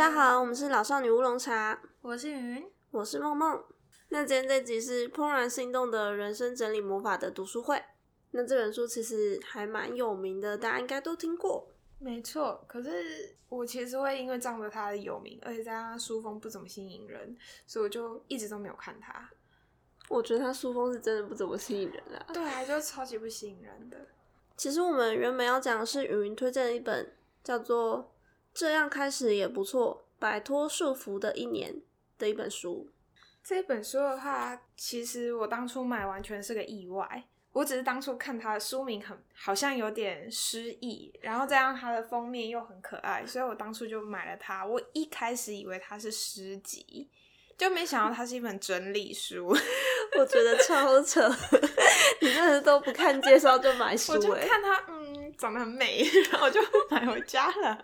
家好，我们是老少女乌龙茶，我是云，我是梦梦。那今天这集是《怦然心动的人生整理魔法》的读书会。那这本书其实还蛮有名的，大家应该都听过。没错，可是我其实会因为仗着它的有名，而且加上书风不怎么吸引人，所以我就一直都没有看它。我觉得它书风是真的不怎么吸引人啊。对啊，就超级不吸引人的。其实我们原本要讲的是云云推荐的一本叫做《这样开始也不错：摆脱束缚的一年》的一本书。这本书的话，其实我当初买完全是个意外。我只是当初看它的书名很好像有点诗意，然后再让它的封面又很可爱，所以我当初就买了它。我一开始以为它是诗集，就没想到它是一本整理书。我觉得超扯，你真的都不看介绍就买书？我就看它，嗯，长得很美，然后就买回家了。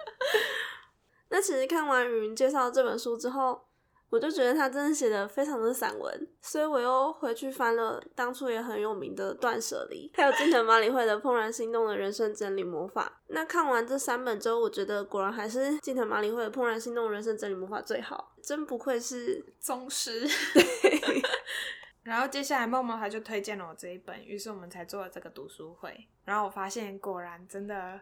那其实看完云介绍这本书之后。我就觉得他真的写的非常的散文，所以我又回去翻了当初也很有名的《断舍离》，还有金藤麻里惠的《怦然心动的人生整理魔法》。那看完这三本之后，我觉得果然还是金藤麻里惠的《怦然心动人生整理魔法》最好，真不愧是宗师。然后接下来梦梦他就推荐了我这一本，于是我们才做了这个读书会。然后我发现果然真的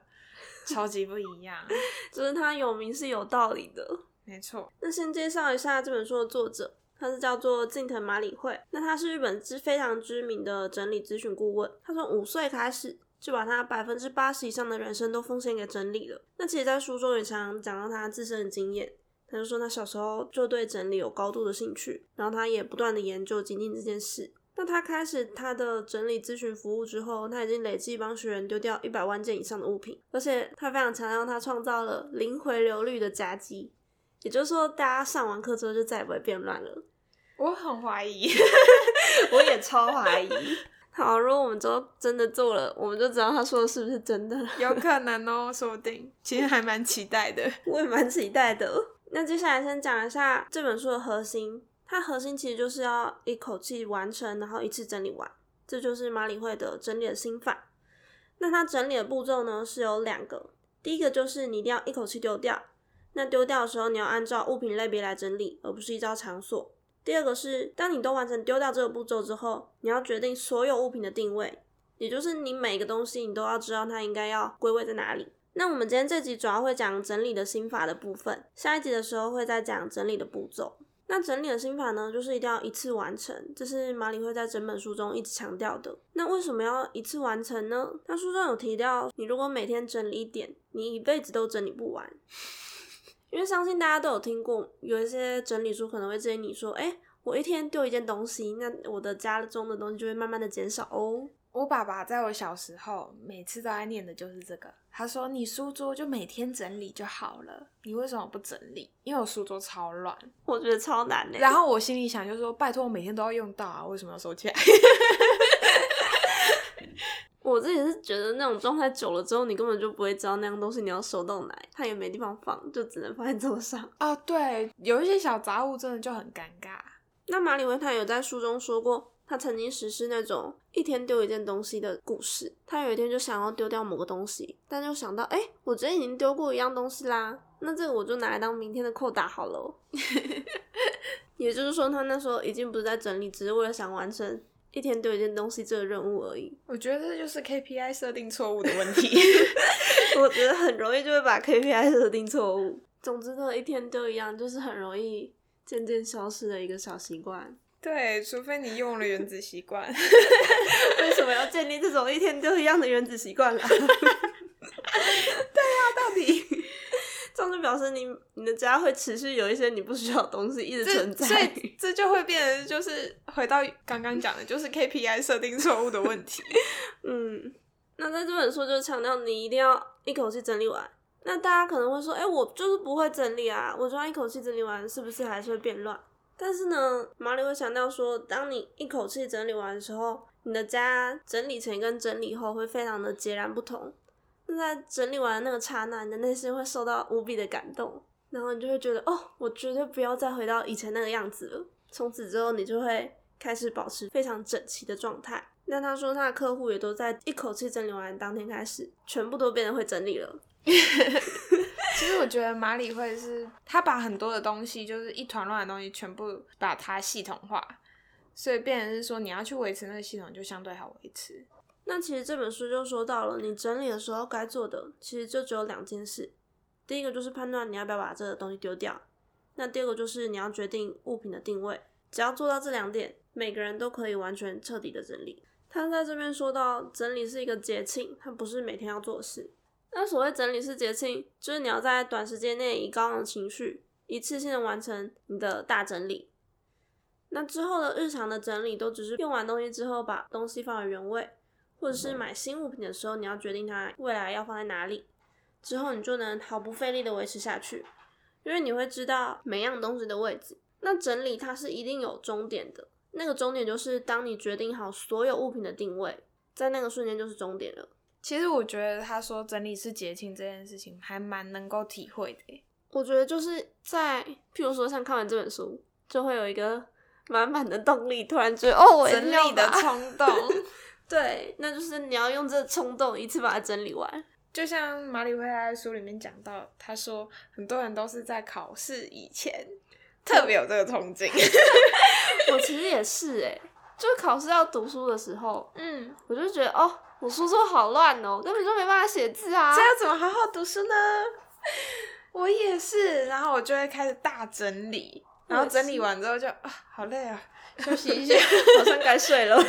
超级不一样，就是他有名是有道理的。没错，那先介绍一下这本书的作者，他是叫做近藤麻里惠。那他是日本知非常知名的整理咨询顾问。他从五岁开始就把他百分之八十以上的人生都奉献给整理了。那其实，在书中也常讲到他自身的经验。他就说他小时候就对整理有高度的兴趣，然后他也不断的研究精进这件事。那他开始他的整理咨询服务之后，他已经累计帮学员丢掉一百万件以上的物品，而且他非常强调他创造了零回流率的夹击。也就是说，大家上完课之后就再也不会变乱了。我很怀疑，我也超怀疑。好，如果我们都真的做了，我们就知道他说的是不是真的。有可能哦，说不定。其实还蛮期待的，我也蛮期待的。那接下来先讲一下这本书的核心，它核心其实就是要一口气完成，然后一次整理完，这就是马里会的整理的心法。那它整理的步骤呢是有两个，第一个就是你一定要一口气丢掉。那丢掉的时候，你要按照物品类别来整理，而不是依照场所。第二个是，当你都完成丢掉这个步骤之后，你要决定所有物品的定位，也就是你每个东西你都要知道它应该要归位在哪里。那我们今天这集主要会讲整理的心法的部分，下一集的时候会再讲整理的步骤。那整理的心法呢，就是一定要一次完成，这是马里会在整本书中一直强调的。那为什么要一次完成呢？他书中有提到，你如果每天整理一点，你一辈子都整理不完。因为相信大家都有听过，有一些整理书可能会建议你说：“哎，我一天丢一件东西，那我的家中的东西就会慢慢的减少哦。”我爸爸在我小时候每次都在念的就是这个，他说：“你书桌就每天整理就好了，你为什么不整理？因为我书桌超乱，我觉得超难的。”然后我心里想就说：“拜托，我每天都要用到啊，为什么要收起来？” 我自己是觉得那种状态久了之后，你根本就不会知道那样东西你要收到哪，它也没地方放，就只能放在桌上。啊，对，有一些小杂物真的就很尴尬。那马里维他有在书中说过，他曾经实施那种一天丢一件东西的故事。他有一天就想要丢掉某个东西，但就想到，哎，我昨天已经丢过一样东西啦，那这个我就拿来当明天的扣打好了。也就是说，他那时候已经不是在整理，只是为了想完成。一天丢一件东西这个任务而已，我觉得这就是 KPI 设定错误的问题。我觉得很容易就会把 KPI 设定错误。总之呢，一天丢一样，就是很容易渐渐消失的一个小习惯。对，除非你用了原子习惯。为什么要建立这种一天都一样的原子习惯啦？对啊，到底？这样就表示你你的家会持续有一些你不需要的东西一直存在，所以这就会变成就是回到刚刚讲的，就是 KPI 设定错误的问题。嗯，那在这本书就强调你一定要一口气整理完。那大家可能会说，哎，我就是不会整理啊，我就要一口气整理完，是不是还是会变乱？但是呢，马里会强调说，当你一口气整理完的时候，你的家整理前跟整理后会非常的截然不同。那在整理完那个刹那，你的内心会受到无比的感动，然后你就会觉得，哦，我绝对不要再回到以前那个样子了。从此之后，你就会开始保持非常整齐的状态。那他说，他的客户也都在一口气整理完当天开始，全部都变得会整理了。其实我觉得马里会是他把很多的东西，就是一团乱的东西，全部把它系统化，所以变成是说你要去维持那个系统，就相对好维持。那其实这本书就说到了，你整理的时候该做的，其实就只有两件事。第一个就是判断你要不要把这个东西丢掉，那第二个就是你要决定物品的定位。只要做到这两点，每个人都可以完全彻底的整理。他在这边说到，整理是一个节庆，它不是每天要做的事。那所谓整理式节庆，就是你要在短时间内以高昂的情绪，一次性的完成你的大整理。那之后的日常的整理，都只是用完东西之后，把东西放回原位，或者是买新物品的时候，你要决定它未来要放在哪里。之后你就能毫不费力的维持下去，因为你会知道每样东西的位置。那整理它是一定有终点的，那个终点就是当你决定好所有物品的定位，在那个瞬间就是终点了。其实我觉得他说整理是节庆这件事情，还蛮能够体会的。我觉得就是在譬如说像看完这本书，就会有一个满满的动力，突然觉得哦，我整理的冲动。对，那就是你要用这冲动一次把它整理完。就像马里会在书里面讲到，他说很多人都是在考试以前特别有这个憧憬。我其实也是哎，就是考试要读书的时候，嗯，我就觉得哦，我书桌好乱哦，根本就没办法写字啊，这要怎么好好读书呢？我也是，然后我就会开始大整理，然后整理完之后就啊，好累啊，休息一下，好像该睡了。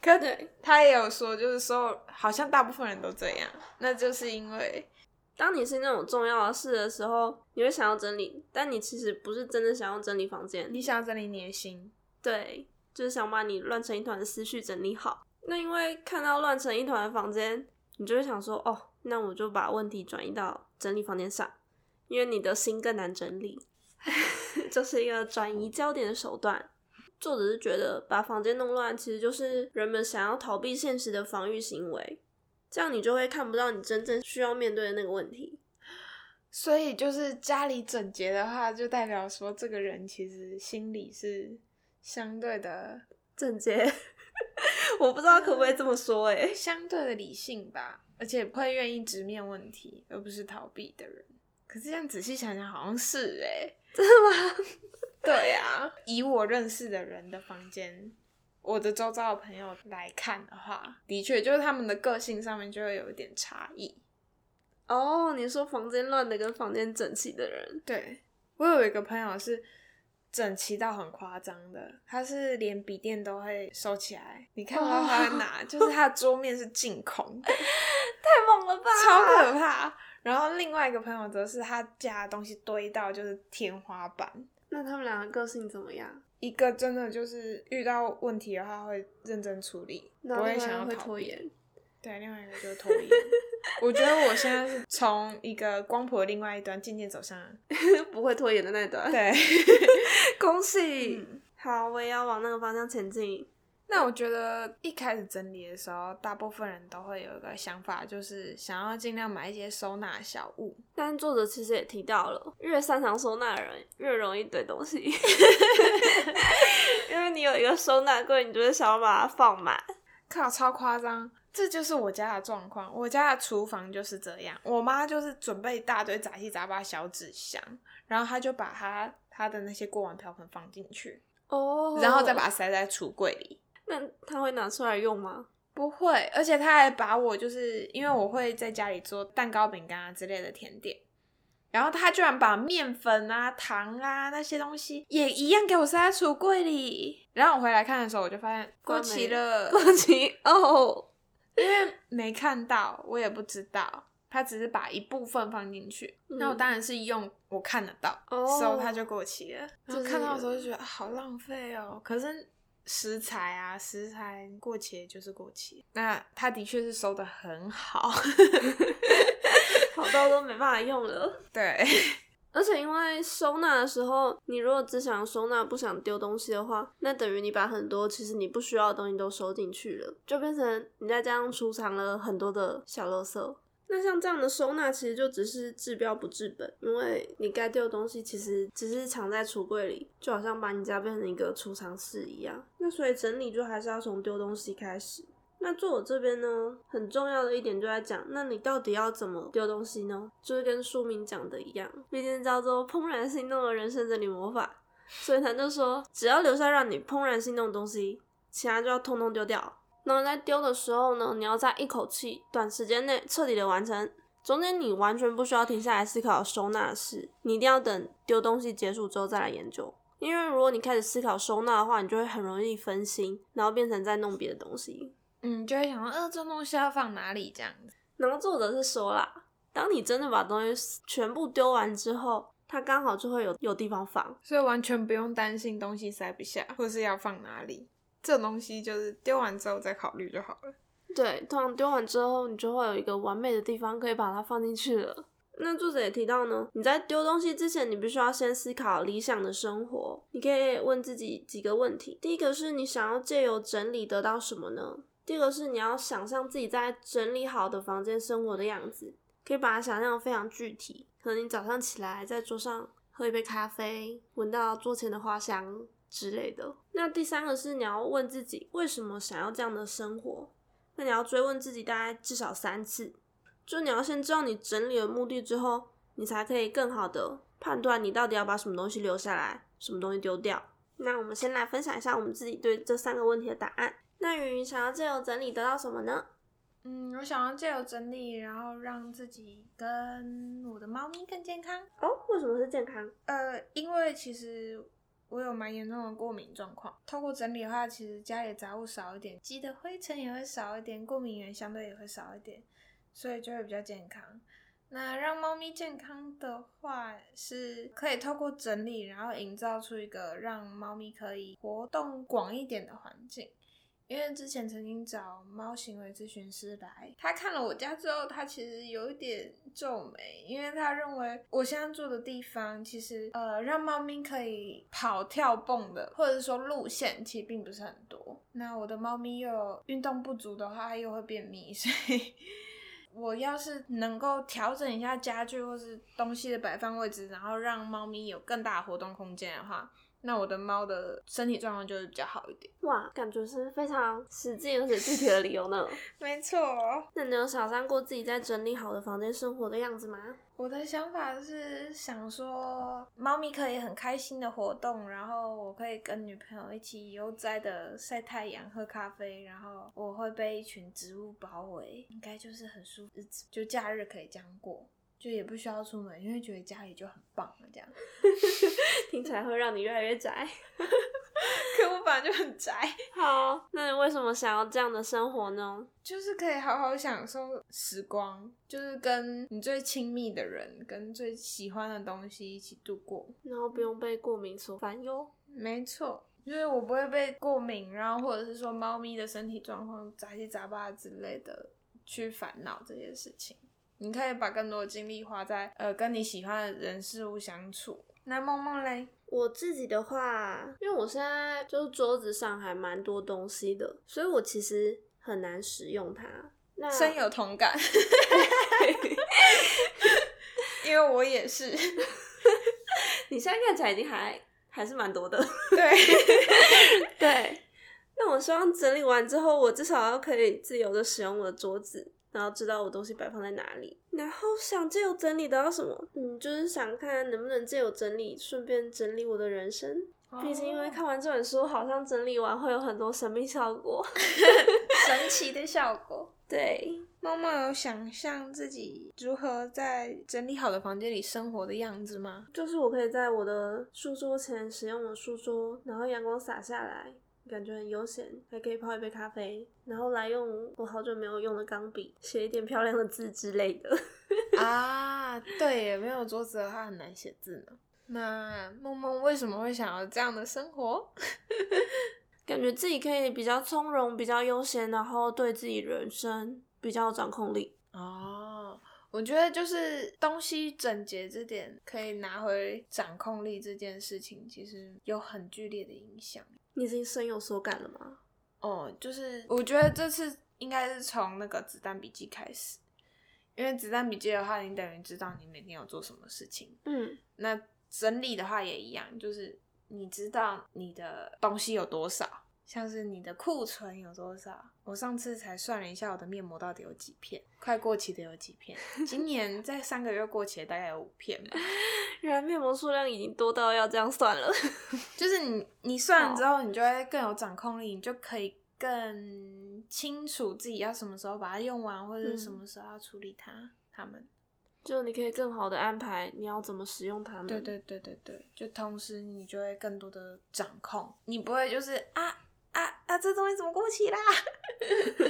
可他也有说，就是说，好像大部分人都这样，那就是因为，当你是那种重要的事的时候，你会想要整理，但你其实不是真的想要整理房间，你想要整理你的心，对，就是想把你乱成一团的思绪整理好。那因为看到乱成一团的房间，你就会想说，哦，那我就把问题转移到整理房间上，因为你的心更难整理，这是一个转移焦点的手段。作者是觉得把房间弄乱，其实就是人们想要逃避现实的防御行为，这样你就会看不到你真正需要面对的那个问题。所以，就是家里整洁的话，就代表说这个人其实心里是相对的整洁。我不知道可不可以这么说，诶，相对的理性吧，而且会愿意直面问题，而不是逃避的人。可是这样仔细想想，好像是诶，真的吗？对呀，以我认识的人的房间，我的周遭的朋友来看的话，的确就是他们的个性上面就会有一点差异。哦，你说房间乱的跟房间整齐的人，对我有一个朋友是整齐到很夸张的，他是连笔电都会收起来，你看不到他在哪，就是他的桌面是净空，太猛了吧，超可怕。然后另外一个朋友则是他家的东西堆到就是天花板。那他们两个个性怎么样？一个真的就是遇到问题的话会认真处理，不会想要拖延。对，另外一个就是拖延。我觉得我现在是从一个光谱的另外一端渐渐走向 不会拖延的那一端。对，恭喜！好，我也要往那个方向前进。那我觉得一开始整理的时候，大部分人都会有一个想法，就是想要尽量买一些收纳小物。但作者其实也提到了，越擅长收纳的人越容易堆东西 因为你有一个收纳柜，你就会想要把它放满。靠，超夸张！这就是我家的状况。我家的厨房就是这样，我妈就是准备一大堆杂七杂八小纸箱，然后她就把她她的那些锅碗瓢盆放进去，哦，然后再把它塞在橱柜里。那她会拿出来用吗？不会，而且她还把我就是因为我会在家里做蛋糕、饼干啊之类的甜点，然后他居然把面粉啊、糖啊那些东西也一样给我塞在橱柜里。然后我回来看的时候，我就发现过期了，过期哦，因为没看到，我也不知道，他只是把一部分放进去。那我当然是用我看得到，所以他就过期了。然后看到的时候就觉得好浪费哦，可是。食材啊，食材过期就是过期。那他的确是收的很好 好到都没办法用了。对，而且因为收纳的时候，你如果只想收纳不想丢东西的话，那等于你把很多其实你不需要的东西都收进去了，就变成你在家上储藏了很多的小垃圾。那像这样的收纳，其实就只是治标不治本，因为你该丢的东西其实只是藏在橱柜里，就好像把你家变成一个储藏室一样。那所以整理就还是要从丢东西开始。那作者这边呢，很重要的一点就在讲，那你到底要怎么丢东西呢？就是跟书名讲的一样，毕竟叫做怦然心动的人生整理魔法，所以他就说，只要留下让你怦然心动的东西，其他就要通通丢掉。那么在丢的时候呢，你要在一口气、短时间内彻底的完成，中间你完全不需要停下来思考收纳的事，你一定要等丢东西结束之后再来研究。因为如果你开始思考收纳的话，你就会很容易分心，然后变成在弄别的东西。嗯，就会想说，呃，这东西要放哪里这样子。然后作者是说啦，当你真的把东西全部丢完之后，它刚好就会有有地方放，所以完全不用担心东西塞不下，或是要放哪里。这东西就是丢完之后再考虑就好了。对，通常丢完之后，你就会有一个完美的地方可以把它放进去了。那作者也提到呢，你在丢东西之前，你必须要先思考理想的生活。你可以问自己几个问题：第一个是你想要借由整理得到什么呢？第二个是你要想象自己在整理好的房间生活的样子，可以把它想象的非常具体。可能你早上起来在桌上喝一杯咖啡，闻到桌前的花香之类的。那第三个是你要问自己为什么想要这样的生活。那你要追问自己大概至少三次。就你要先知道你整理的目的之后，你才可以更好的判断你到底要把什么东西留下来，什么东西丢掉。那我们先来分享一下我们自己对这三个问题的答案。那云想要借由整理得到什么呢？嗯，我想要借由整理，然后让自己跟我的猫咪更健康。哦，为什么是健康？呃，因为其实我有蛮严重的过敏状况。透过整理的话，其实家里杂物少一点，积的灰尘也会少一点，过敏源相对也会少一点。所以就会比较健康。那让猫咪健康的话，是可以透过整理，然后营造出一个让猫咪可以活动广一点的环境。因为之前曾经找猫行为咨询师来，他看了我家之后，他其实有一点皱眉，因为他认为我现在住的地方其实呃让猫咪可以跑跳蹦的，或者说路线其实并不是很多。那我的猫咪又运动不足的话，它又会便秘，所以。我要是能够调整一下家具或是东西的摆放位置，然后让猫咪有更大活动空间的话，那我的猫的身体状况就会比较好一点。哇，感觉是非常实际而且具体的理由呢。没错。那你有想象过自己在整理好的房间生活的样子吗？我的想法是想说，猫咪可以很开心的活动，然后我可以跟女朋友一起悠哉的晒太阳、喝咖啡，然后我会被一群植物包围，应该就是很舒服日子，就假日可以这样过。就也不需要出门，因为觉得家里就很棒了。这样 听起来会让你越来越宅。可我本来就很宅。好，那你为什么想要这样的生活呢？就是可以好好享受时光，就是跟你最亲密的人、跟最喜欢的东西一起度过，然后不用被过敏所烦忧。没错，就是我不会被过敏，然后或者是说猫咪的身体状况杂七杂八之类的去烦恼这些事情。你可以把更多的精力花在呃跟你喜欢的人事物相处。那梦梦嘞，我自己的话，因为我现在就是桌子上还蛮多东西的，所以我其实很难使用它。那深有同感，因为我也是。你现在看起来已经还还是蛮多的，对 对。那我希望整理完之后，我至少要可以自由的使用我的桌子。然后知道我东西摆放在哪里，然后想借由整理得到什么？嗯，就是想看能不能借由整理，顺便整理我的人生。毕竟因为看完这本书，好像整理完会有很多神秘效果，神奇的效果。对，猫猫有想象自己如何在整理好的房间里生活的样子吗？就是我可以在我的书桌前使用我的书桌，然后阳光洒下来。感觉很悠闲，还可以泡一杯咖啡，然后来用我好久没有用的钢笔写一点漂亮的字之类的。啊，对，没有桌子的话很难写字呢。那梦梦为什么会想要这样的生活？感觉自己可以比较从容、比较悠闲，然后对自己人生比较有掌控力。哦，我觉得就是东西整洁这点可以拿回掌控力这件事情，其实有很剧烈的影响。你已经深有所感了吗？哦，就是我觉得这次应该是从那个子弹笔记开始，因为子弹笔记的话，你等于知道你每天要做什么事情。嗯，那整理的话也一样，就是你知道你的东西有多少，像是你的库存有多少？我上次才算了一下，我的面膜到底有几片，快过期的有几片，今年在三个月过期的大概有五片吧。原来面膜数量已经多到要这样算了。就是你你算了之后，你就会更有掌控力，你就可以更清楚自己要什么时候把它用完，或者是什么时候要处理它。它们就你可以更好的安排你要怎么使用它们。对对对对对，就同时你就会更多的掌控，你不会就是啊啊啊，这东西怎么过期啦？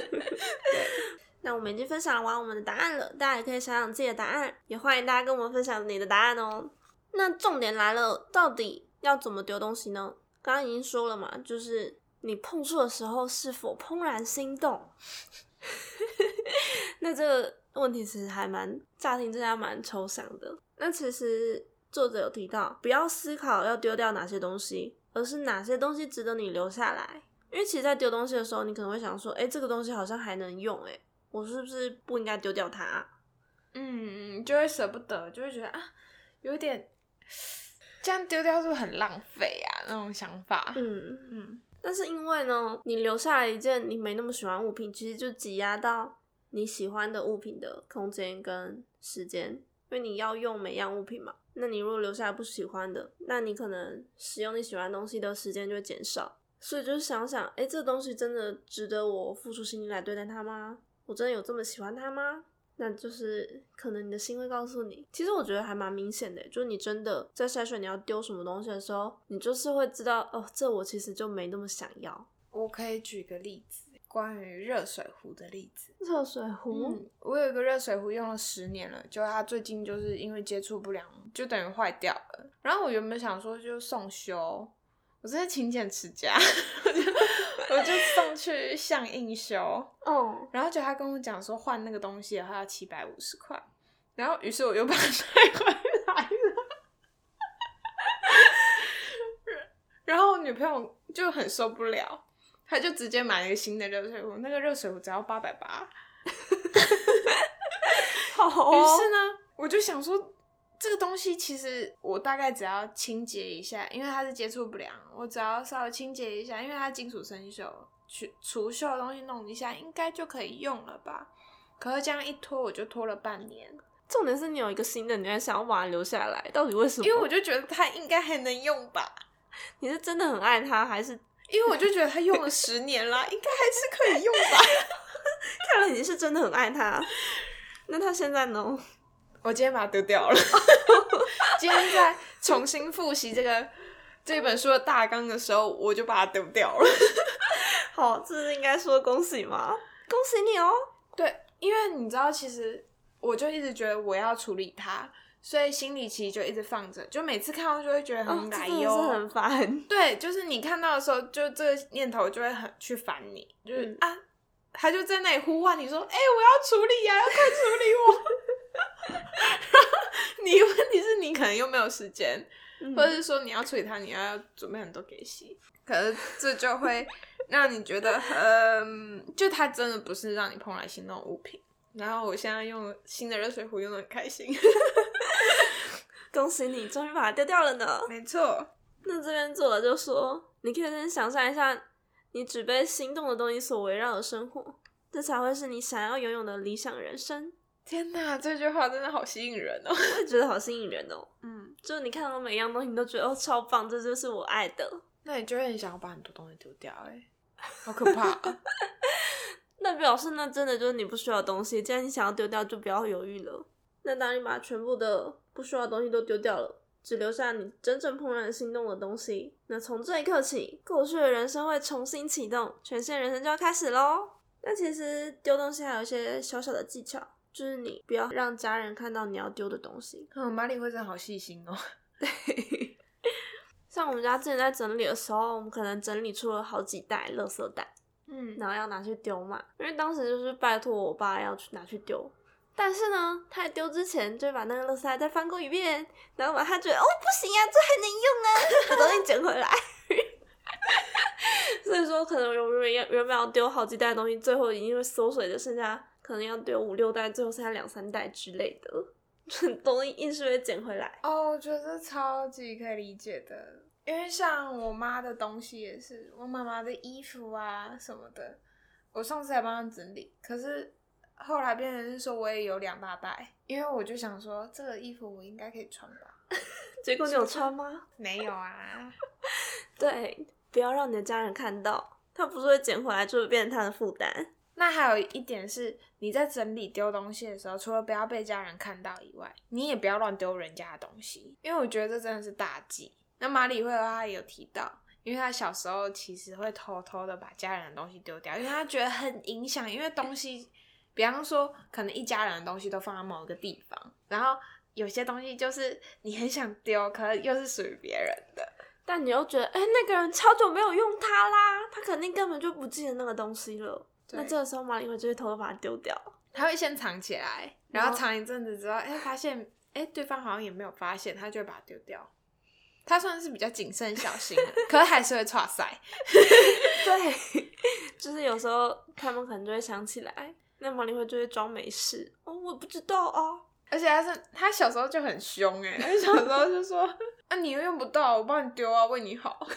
那我们已经分享完我们的答案了，大家也可以想想自己的答案，也欢迎大家跟我们分享你的答案哦。那重点来了，到底要怎么丢东西呢？刚刚已经说了嘛，就是你碰触的时候是否怦然心动。那这个问题其实还蛮乍听之下蛮抽象的。那其实作者有提到，不要思考要丢掉哪些东西，而是哪些东西值得你留下来。因为其实，在丢东西的时候，你可能会想说，哎，这个东西好像还能用，哎，我是不是不应该丢掉它？嗯，就会舍不得，就会觉得啊，有点这样丢掉是不是很浪费啊？那种想法。嗯嗯。但是因为呢，你留下来一件你没那么喜欢物品，其实就挤压到你喜欢的物品的空间跟时间，因为你要用每样物品嘛。那你如果留下来不喜欢的，那你可能使用你喜欢东西的时间就会减少。所以就是想想，哎，这东西真的值得我付出心力来对待它吗？我真的有这么喜欢它吗？那就是可能你的心会告诉你。其实我觉得还蛮明显的，就是你真的在筛选你要丢什么东西的时候，你就是会知道，哦，这我其实就没那么想要。我可以举个例子，关于热水壶的例子。热水壶，我有一个热水壶用了十年了，就它最近就是因为接触不良，就等于坏掉了。然后我原本想说就送修。我真的勤俭持家，我就我就送去相印修，哦，然后就他跟我讲说换那个东西的话要七百五十块，然后于是我又把它带回来了，然后我女朋友就很受不了，她就直接买了一个新的热水壶，那个热水壶只要八百八，好，于是呢，我就想说。这个东西其实我大概只要清洁一下，因为它是接触不良，我只要稍微清洁一下，因为它金属生锈，去除锈的东西弄一下，应该就可以用了吧？可是这样一拖，我就拖了半年。重点是你有一个新的，你还想要把它留下来，到底为什么？因为我就觉得它应该还能用吧？你是真的很爱它，还是因为我就觉得它用了十年了，应该还是可以用吧？看来你是真的很爱它。那它现在呢？我今天把它丢掉了。今天在重新复习这个这本书的大纲的时候，我就把它丢掉了。好，这是应该说恭喜吗？恭喜你哦。对，因为你知道，其实我就一直觉得我要处理它，所以心里其实就一直放着，就每次看到就会觉得很奶油，很烦。对，就是你看到的时候，就这个念头就会很去烦你，就是啊，他就在那里呼唤你说：“哎，我要处理呀，要快处理我。” 你问题是你可能又没有时间，或者是说你要处理它，你要准备很多给洗，可是这就会 让你觉得很，就它真的不是让你怦然心动的物品。然后我现在用新的热水壶用的很开心，恭喜你终于把它丢掉了呢。没错，那这边作者就说，你可以先想象一下，你只被心动的东西所围绕的生活，这才会是你想要拥有的理想人生。天哪，这句话真的好吸引人哦！我也觉得好吸引人哦。嗯，就是你看到每一样东西，你都觉得哦超棒，这就是我爱的。那你就会很想要把很多东西丢掉，哎，好可怕。那表示那真的就是你不需要的东西。既然你想要丢掉，就不要犹豫了。那当你把全部的不需要的东西都丢掉了，只留下你真正怦然心动的东西，那从这一刻起，过去的人生会重新启动，全新人生就要开始喽。那其实丢东西还有一些小小的技巧。就是你不要让家人看到你要丢的东西。嗯，马里会真的好细心哦。对，像我们家之前在整理的时候，我们可能整理出了好几袋垃圾袋，嗯，然后要拿去丢嘛。因为当时就是拜托我爸要去拿去丢，但是呢，他在丢之前就把那个垃圾袋再翻过一遍，然后把他觉得哦不行啊，这还能用啊，把东西捡回来。所以说，可能原本要原本要丢好几袋东西，最后已经会缩水就剩下。可能要丢五六袋，最后剩下两三袋之类的。东西硬是会捡回来。哦，我觉得超级可以理解的，因为像我妈的东西也是，我妈妈的衣服啊什么的，我上次还帮她整理，可是后来变成是说我也有两大袋，因为我就想说这个衣服我应该可以穿吧，结果你有穿吗？没有啊，对，不要让你的家人看到，他不是会捡回来，就会变成他的负担。那还有一点是，你在整理丢东西的时候，除了不要被家人看到以外，你也不要乱丢人家的东西，因为我觉得这真的是大忌。那马里会他也有提到，因为他小时候其实会偷偷的把家人的东西丢掉，因为他觉得很影响，因为东西，比方说可能一家人的东西都放在某个地方，然后有些东西就是你很想丢，可能又是属于别人的，但你又觉得，哎、那个人超久没有用它啦，他肯定根本就不记得那个东西了。那对这个时候马里会就会偷偷把它丢掉。他会先藏起来，然然后后藏一阵子之后，哎、发现哎、对方好像也没有发现，他就会把它丢掉。他算是比较谨慎小心，可是还是会岔塞。对，就是有时候他们可能就会想起来，那马里会就会装没事。哦，我不知道啊。而且他是他小时候就很凶哎、他小时候就说啊你又用不到，我帮你丢啊，为你好。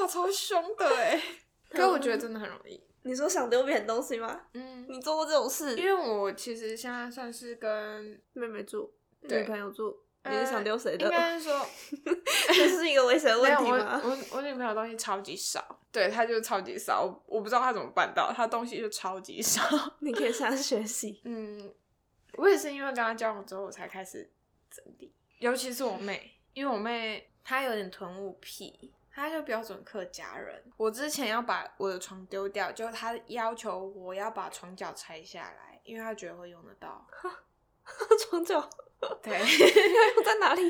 哇，超凶的哎、可是我觉得真的很容易。你说想丢别人东西吗？嗯，你做过这种事？因为我其实现在算是跟妹妹住，女朋友住，你呃是想丢谁的应？该是说 这是一个危险问题吗？我我女朋友东西超级少，对，她就超级少，我我不知道她怎么办到，她东西就超级少。你可以向她学习。嗯，我也是因为跟她交往之后，我才开始整理，尤其是我妹，因为我妹她有点囤物癖，她就标准客家人。我之前要把我的床丢掉，就他要求我要把床脚拆下来，因为他觉得会用得到。床脚对，要用在哪里？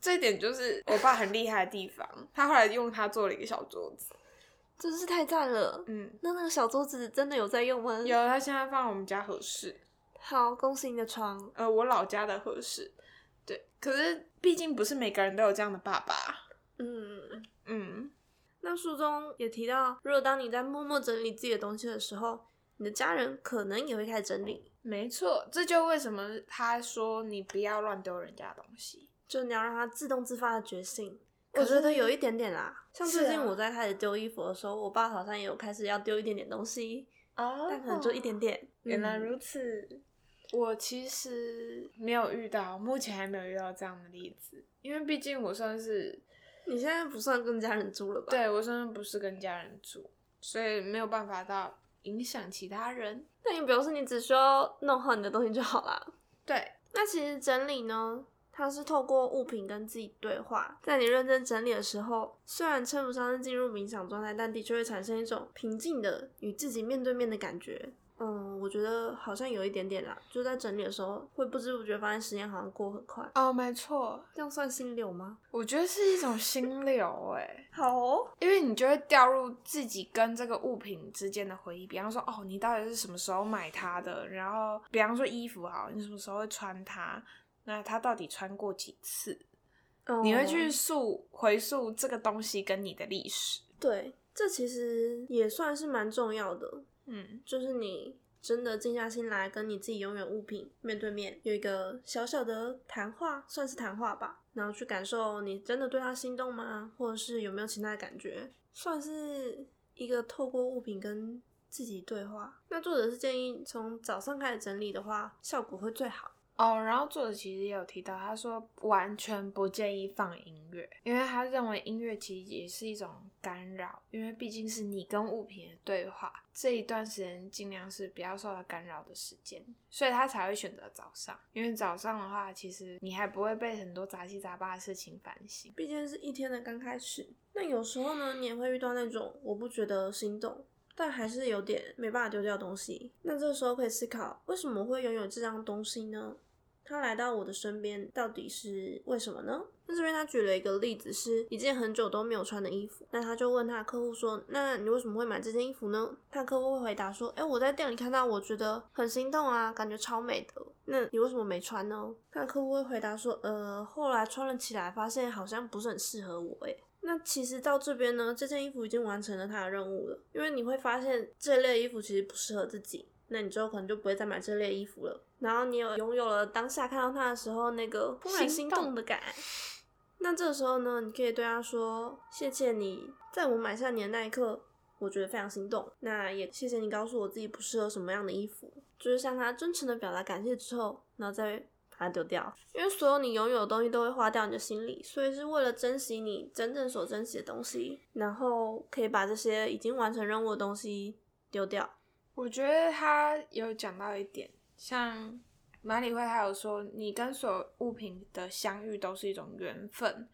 这一点就是我爸很厉害的地方，他后来用它做了一个小桌子。真是太赞了。嗯，那那个小桌子真的有在用吗？有，他现在放我们家合适。好，恭喜你的床。呃，我老家的合适，对，可是毕竟不是每个人都有这样的爸爸，嗯，嗯，那书中也提到，如果当你在默默整理自己的东西的时候，你的家人可能也会开始整理。没错，这就为什么他说你不要乱丢人家的东西，就你要让他自动自发的觉醒。我觉得有一点点啦，像最近我在开始丢衣服的时候，我爸好像也有开始要丢一点点东西，哦但可能就一点点。原来嗯如此，我其实没有遇到，目前还没有遇到这样的例子，因为毕竟我算是你现在不算跟家人住了吧？，对我现在不是跟家人住，所以没有办法到影响其他人。那你表示你只需要弄好你的东西就好啦。对，那其实整理呢，它是透过物品跟自己对话。在你认真整理的时候，虽然称不上是进入冥想状态，但的确会产生一种平静的与自己面对面的感觉。嗯，我觉得好像有一点点啦，就在整理的时候，会不知不觉发现时间好像过很快。哦，没错，这样算心流吗？我觉得是一种心流，哎。好哦，因为你就会掉入自己跟这个物品之间的回忆，比方说，哦，你到底是什么时候买它的？然后，比方说衣服好，你什么时候会穿它？那它到底穿过几次？你会去哦溯回溯这个东西跟你的历史。对，这其实也算是蛮重要的。嗯，就是你真的静下心来，跟你自己拥有物品面对面，有一个小小的谈话，算是谈话吧，然后去感受你真的对他心动吗？或者是有没有其他的感觉，算是一个透过物品跟自己对话。那作者是建议从早上开始整理的话，效果会最好。哦，然后作者其实也有提到，他说完全不建议放音乐，因为他认为音乐其实也是一种干扰，因为毕竟是你跟物品的对话，这一段时间尽量是不要受到干扰的时间，所以他才会选择早上，因为早上的话，其实你还不会被很多杂七杂八的事情烦心。毕竟是一天的刚开始。那有时候呢，你也会遇到那种我不觉得心动，但还是有点没办法丢掉东西。那这时候可以思考，为什么会拥有这样东西呢？他来到我的身边，到底是为什么呢？那这边他举了一个例子，是一件很久都没有穿的衣服。那他就问他的客户说：“那你为什么会买这件衣服呢？”他的客户会回答说：“哎、我在店里看到，我觉得很心动啊，感觉超美的。那你为什么没穿呢？”他的客户会回答说：“呃，后来穿了起来，发现好像不是很适合我。”哎，那其实到这边呢，这件衣服已经完成了它的任务了，因为你会发现这类衣服其实不适合自己。那你之后可能就不会再买这类衣服了。然后你有拥有了当下看到它的时候那个怦然心动的感。那这个时候呢，你可以对他说：“谢谢你在我买下你的那一刻，我觉得非常心动。那也谢谢你告诉我自己不适合什么样的衣服，就是向他真诚的表达感谢之后，然后再把它丢掉。因为所有你拥有的东西都会花掉你的心里，所以是为了珍惜你真正所珍惜的东西，然后可以把这些已经完成任务的东西丢掉。我觉得他有讲到一点，像。马里会还有说，你跟所有物品的相遇都是一种缘分。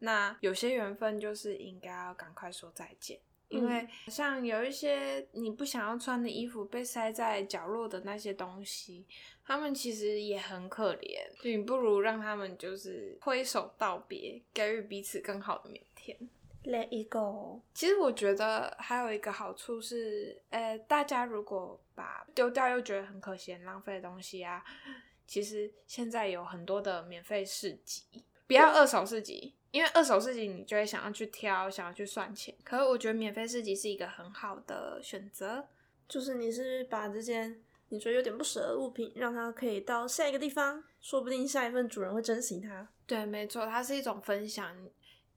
那有些缘分就是应该要赶快说再见，因为像有一些你不想要穿的衣服被塞在角落的那些东西，他们其实也很可怜。你不如让他们就是挥手道别，给予彼此更好的明天。Let it go。其实我觉得还有一个好处是，呃，大家如果把丢掉又觉得很可惜、很浪费的东西啊，其实现在有很多的免费市集，不要二手市集，因为二手市集你就会想要去挑，想要去算钱。可是我觉得免费市集是一个很好的选择，就是你是把这件你觉得有点不舍的物品，让它可以到下一个地方，说不定下一份主人会珍惜它。对，没错，它是一种分享。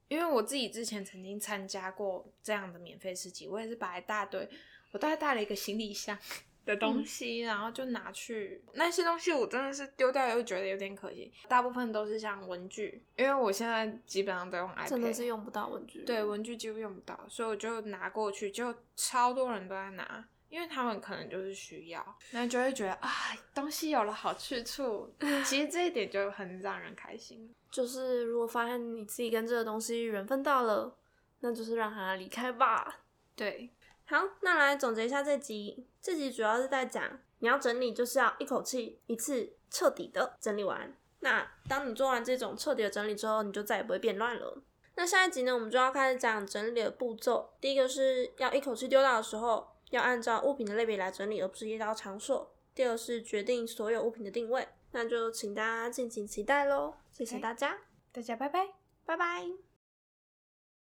因为我自己之前曾经参加过这样的免费市集，我也是把一大堆，我大概带了一个行李箱 的东西，然后就拿去那些东西，我真的是丢掉又觉得有点可惜。大部分都是像文具，因为我现在基本上都用 iPad，真的是用不到文具。对，文具几乎用不到，所以我就拿过去，就超多人都在拿。因为他们可能就是需要，那就会觉得啊，东西有了好去处，其实这一点就很让人开心。就是如果发现你自己跟这个东西缘分到了，那就是让它离开吧。对，好，那来总结一下这集。这集主要是在讲，你要整理就是要一口气一次彻底的整理完。那当你做完这种彻底的整理之后，你就再也不会变乱了。那下一集呢，我们就要开始讲整理的步骤。第一个是要一口气丢掉的时候。要按照物品的类别来整理，而不是一刀长说。第二是决定所有物品的定位，那就请大家敬请期待喽！谢谢大家，大家拜拜，拜拜。